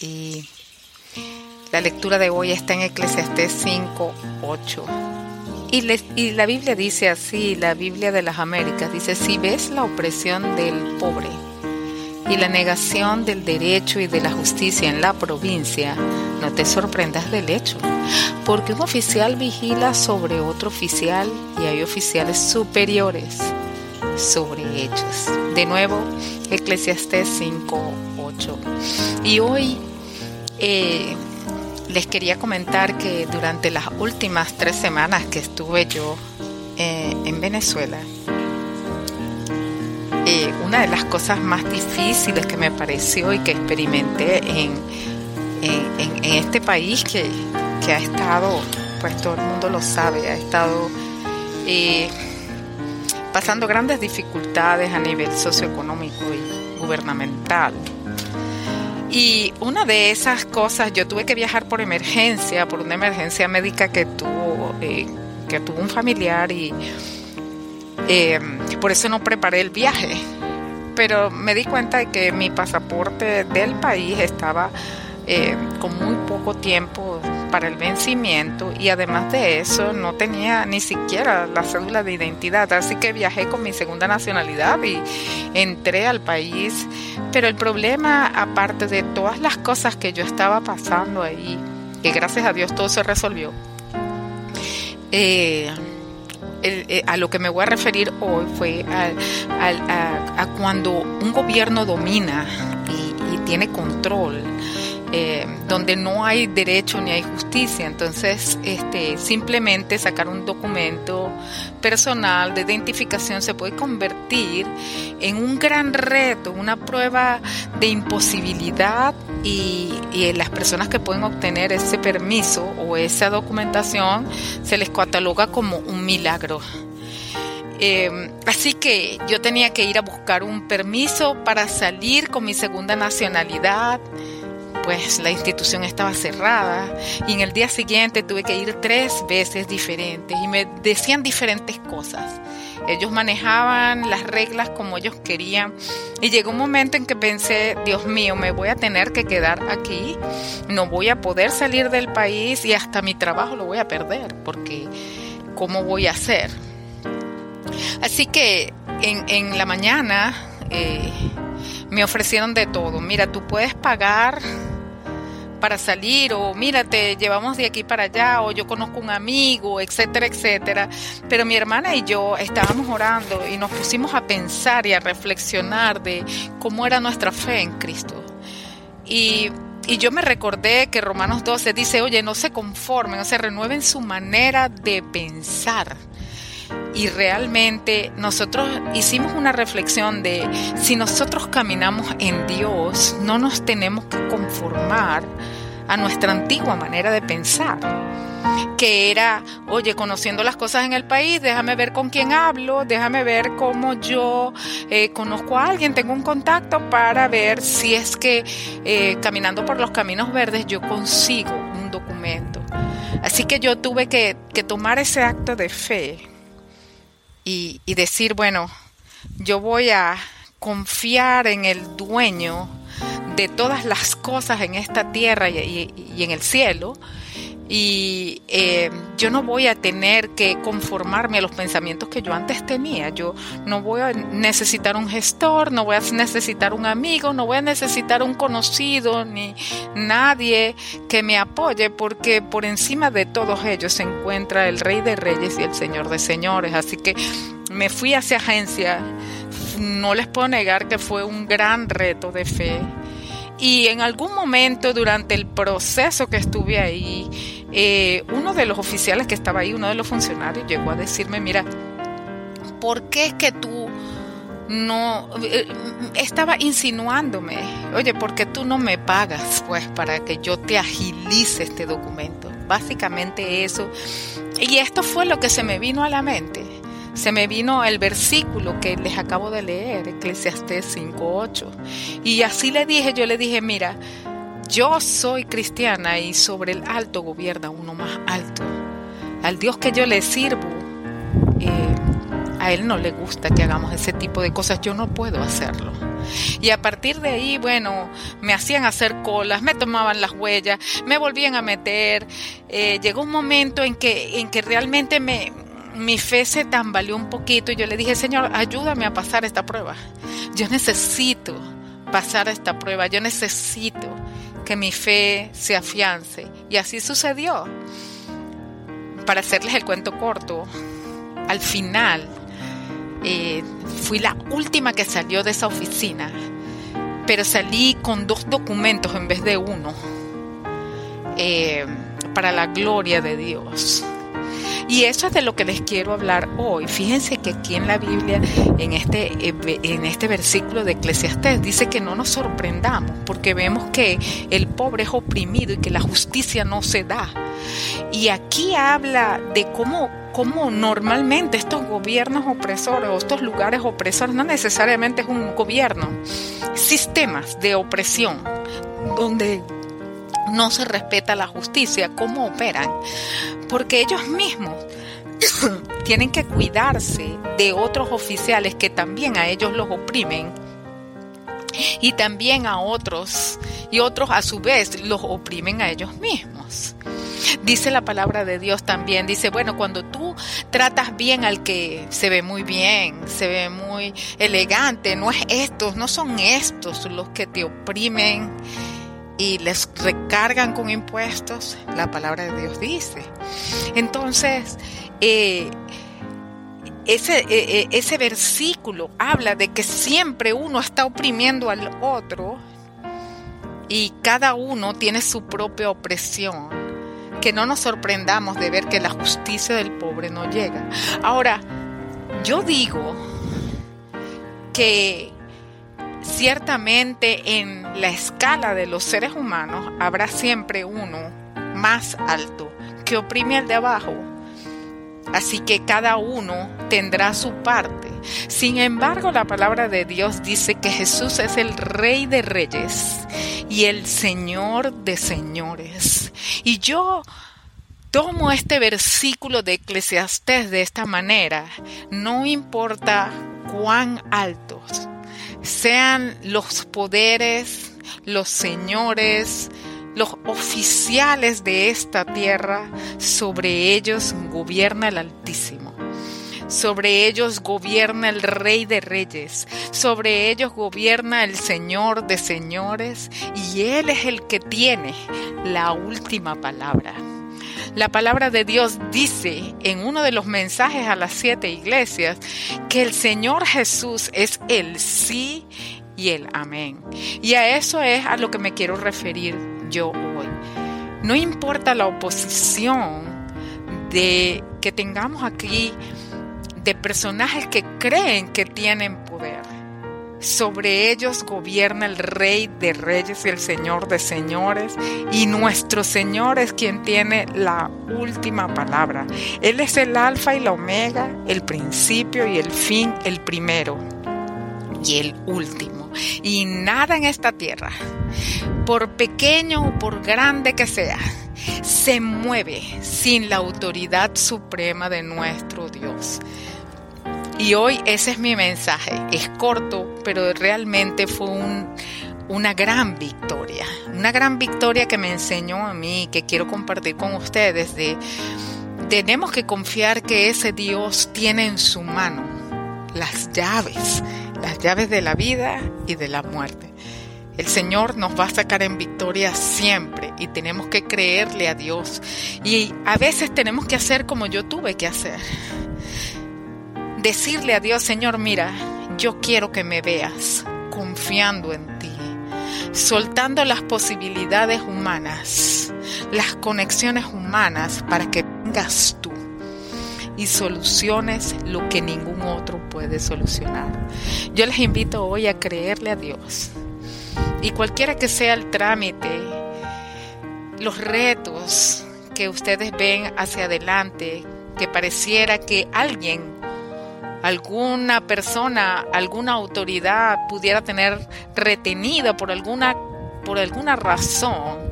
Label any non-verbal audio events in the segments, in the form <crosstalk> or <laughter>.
y la lectura de hoy está en Eclesiastés 5, 8. Y, la Biblia dice así, la Biblia de las Américas dice, si ves la opresión del pobre y la negación del derecho y de la justicia en la provincia, no te sorprendas del hecho, porque un oficial vigila sobre otro oficial y hay oficiales superiores sobre ellos. De nuevo, Eclesiastés 5, 8. Y hoy eh, les quería comentar que durante las últimas tres semanas que estuve yo eh, en Venezuela, eh, una de las cosas más difíciles que me pareció y que experimenté en, en, este país que, que, ha estado, pues todo el mundo lo sabe, ha estado pasando grandes dificultades a nivel socioeconómico y gubernamental. Y una de esas cosas, yo tuve que viajar por emergencia, por una emergencia médica que tuvo, eh, que tuvo un familiar y eh, por eso no preparé el viaje. Pero me di cuenta de que mi pasaporte del país estaba eh, con muy poco tiempo para el vencimiento y además de eso no tenía ni siquiera la cédula de identidad, así que viajé con mi segunda nacionalidad y entré al país. Pero el problema, aparte de todas las cosas que yo estaba pasando ahí, que gracias a Dios todo se resolvió, eh, eh, a lo que me voy a referir hoy fue a, cuando un gobierno domina y tiene control eh, donde no hay derecho ni hay justicia. Entonces, este, simplemente sacar un documento personal de identificación se puede convertir en un gran reto, una prueba de imposibilidad y, y las personas que pueden obtener ese permiso o esa documentación se les cataloga como un milagro. Eh, así que yo tenía que ir a buscar un permiso para salir con mi segunda nacionalidad pues la institución estaba cerrada y en el día siguiente tuve que ir tres veces diferentes y me decían diferentes cosas. Ellos manejaban las reglas como ellos querían y llegó un momento en que pensé, Dios mío, me voy a tener que quedar aquí, no voy a poder salir del país y hasta mi trabajo lo voy a perder porque ¿cómo voy a hacer? Así que en, la mañana eh, me ofrecieron de todo. Mira, tú puedes pagar para salir o mira, te llevamos de aquí para allá o yo conozco un amigo, etcétera, etcétera. Pero mi hermana y yo estábamos orando y nos pusimos a pensar y a reflexionar de cómo era nuestra fe en Cristo. Y, y yo me recordé que Romanos 12 dice, oye, no se conformen, o sea, renueven su manera de pensar y realmente nosotros hicimos una reflexión de si nosotros caminamos en Dios, no nos tenemos que conformar a nuestra antigua manera de pensar que era, oye, conociendo las cosas en el país, déjame ver con quién hablo, déjame ver cómo yo eh, conozco a alguien, tengo un contacto para ver si es que eh, caminando por los caminos verdes yo consigo un documento. Así que yo tuve que, que tomar ese acto de fe y, decir, bueno, yo voy a confiar en el dueño de todas las cosas en esta tierra y, en el cielo. Y eh, yo no voy a tener que conformarme a los pensamientos que yo antes tenía. Yo no voy a necesitar un gestor, no voy a necesitar un amigo, no voy a necesitar un conocido ni nadie que me apoye, porque por encima de todos ellos se encuentra el Rey de Reyes y el Señor de Señores. Así que me fui hacia agencia. No les puedo negar que fue un gran reto de fe. Y en algún momento durante el proceso que estuve ahí, eh, uno de los oficiales que estaba ahí, uno de los funcionarios, llegó a decirme, mira, ¿por qué es que tú no eh, estaba insinuándome, oye, ¿por qué tú no me pagas pues para que yo te agilice este documento? Básicamente eso. Y esto fue lo que se me vino a la mente se me vino el versículo que les acabo de leer, Eclesiastés 5.8. Y así le dije, yo le dije, mira, yo soy cristiana y sobre el alto gobierna uno más alto. Al Dios que yo le sirvo, eh, a Él no le gusta que hagamos ese tipo de cosas, yo no puedo hacerlo. Y a partir de ahí, bueno, me hacían hacer colas, me tomaban las huellas, me volvían a meter. Eh, llegó un momento en que, en que realmente me, mi fe se tambaleó un poquito y yo le dije, Señor, ayúdame a pasar esta prueba. Yo necesito pasar esta prueba, yo necesito que mi fe se afiance. Y así sucedió. Para hacerles el cuento corto, al final eh, fui la última que salió de esa oficina, pero salí con dos documentos en vez de uno, eh, para la gloria de Dios. Y eso es de lo que les quiero hablar hoy. Fíjense que aquí en la Biblia, en este, eh, en este versículo de Eclesiastés, dice que no nos sorprendamos porque vemos que el pobre es oprimido y que la justicia no se da. Y aquí habla de cómo, normalmente estos gobiernos opresores o estos lugares opresores, no necesariamente es un gobierno, sistemas de opresión donde no se respeta la justicia, cómo operan, porque ellos mismos <coughs> tienen que cuidarse de otros oficiales que también a ellos los oprimen y también a otros y otros a su vez los oprimen a ellos mismos. Dice la palabra de Dios también, dice, bueno, cuando tú tratas bien al que se ve muy bien, se ve muy elegante, no es estos, no son estos los que te oprimen y les recargan con impuestos, la palabra de Dios dice. Entonces, eh, ese, eh, eh, ese versículo habla de que siempre uno está oprimiendo al otro y cada uno tiene su propia opresión. Que no nos sorprendamos de ver que la justicia del pobre no llega. Ahora, yo digo que Ciertamente en la escala de los seres humanos habrá siempre uno más alto que oprime al de abajo. Así que cada uno tendrá su parte. Sin embargo, la palabra de Dios dice que Jesús es el Rey de Reyes y el Señor de Señores. Y yo tomo este versículo de Eclesiastés de esta manera. No importa cuán altos sean los poderes, los señores, los oficiales de esta tierra, sobre ellos gobierna el Altísimo. Sobre ellos gobierna el Rey de Reyes, sobre ellos gobierna el Señor de Señores, y Él es el que tiene la última palabra. La palabra de Dios dice en uno de los mensajes a las siete iglesias que el Señor Jesús es el sí y el amén. Y a eso es a lo que me quiero referir yo hoy. No importa la oposición de que tengamos aquí de personajes que creen que tienen sobre ellos gobierna el Rey de Reyes y el Señor de Señores, y nuestro Señor es quien tiene la última palabra. Él es el alfa y la omega, el principio y el fin, el primero y el último. Y nada en esta tierra, por pequeño o por grande que sea, se mueve sin la autoridad suprema de nuestro Dios. Y hoy ese es mi mensaje. Es corto, pero realmente fue una gran victoria. Una gran victoria que me enseñó a mí, que quiero compartir con ustedes, de tenemos que confiar que ese Dios tiene en su mano las llaves, las llaves de la vida y de la muerte. El Señor nos va a sacar en victoria siempre y tenemos que creerle a Dios. Y a veces tenemos que hacer como yo tuve que hacer decirle a Dios, Señor, mira, yo quiero que me veas confiando en ti, soltando las posibilidades humanas, las conexiones humanas para que vengas tú y soluciones lo que ningún otro puede solucionar. Yo les invito hoy a creerle a Dios y cualquiera que sea el trámite, los retos que ustedes ven hacia adelante, que pareciera que alguien alguna persona, alguna autoridad pudiera tener retenida por alguna, por alguna razón,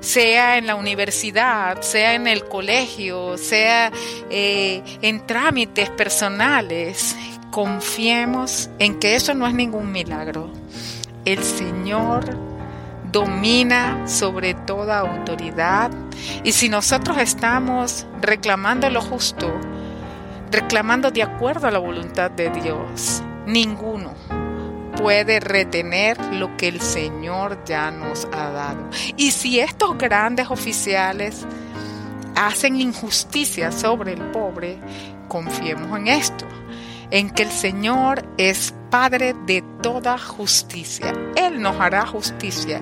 sea en la universidad, sea en el colegio, sea eh, en trámites personales, confiemos en que eso no es ningún milagro. El Señor domina sobre toda autoridad y si nosotros estamos reclamando lo justo, reclamando de acuerdo a la voluntad de Dios, ninguno puede retener lo que el Señor ya nos ha dado. Y si estos grandes oficiales hacen injusticia sobre el pobre, confiemos en esto, en que el Señor es Padre de toda justicia. Él nos hará justicia.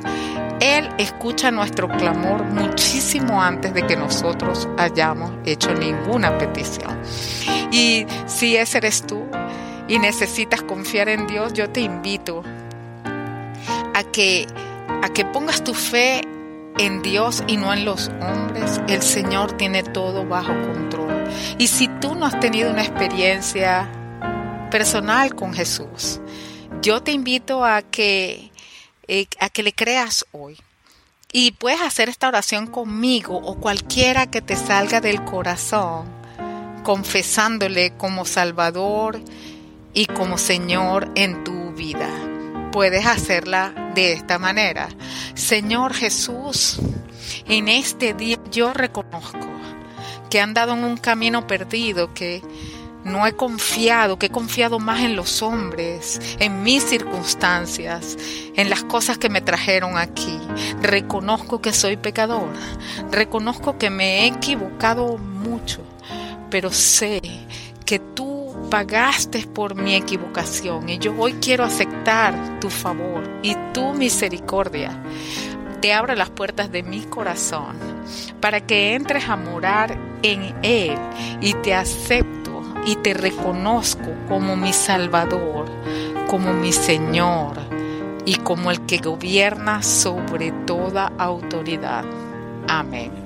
Él escucha nuestro clamor muchísimo antes de que nosotros hayamos hecho ninguna petición. Y si ese eres tú, y necesitas confiar en Dios, yo te invito a que, a que pongas tu fe en Dios y no en los hombres. El Señor tiene todo bajo control. Y si tú no has tenido una experiencia personal con Jesús, yo te invito a que, eh, a que le creas hoy. Y puedes hacer esta oración conmigo o cualquiera que te salga del corazón, confesándole como Salvador y como Señor en tu vida. Puedes hacerla de esta manera. Señor Jesús, en este día yo reconozco que he andado en un camino perdido, que no he confiado, que he confiado más en los hombres, en mis circunstancias, en las cosas que me trajeron aquí. Reconozco que soy pecador, reconozco que me he equivocado mucho, pero sé que tú pagaste por mi equivocación y yo hoy quiero aceptar tu favor y tu misericordia. Te abro las puertas de mi corazón para que entres a morar en Él y te acepto y te reconozco como mi Salvador, como mi Señor y como el que gobierna sobre toda autoridad. Amén.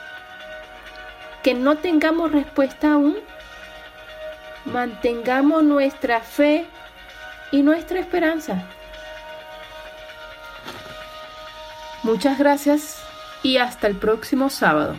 que no tengamos respuesta aún, mantengamos nuestra fe y nuestra esperanza. Muchas gracias y hasta el próximo sábado.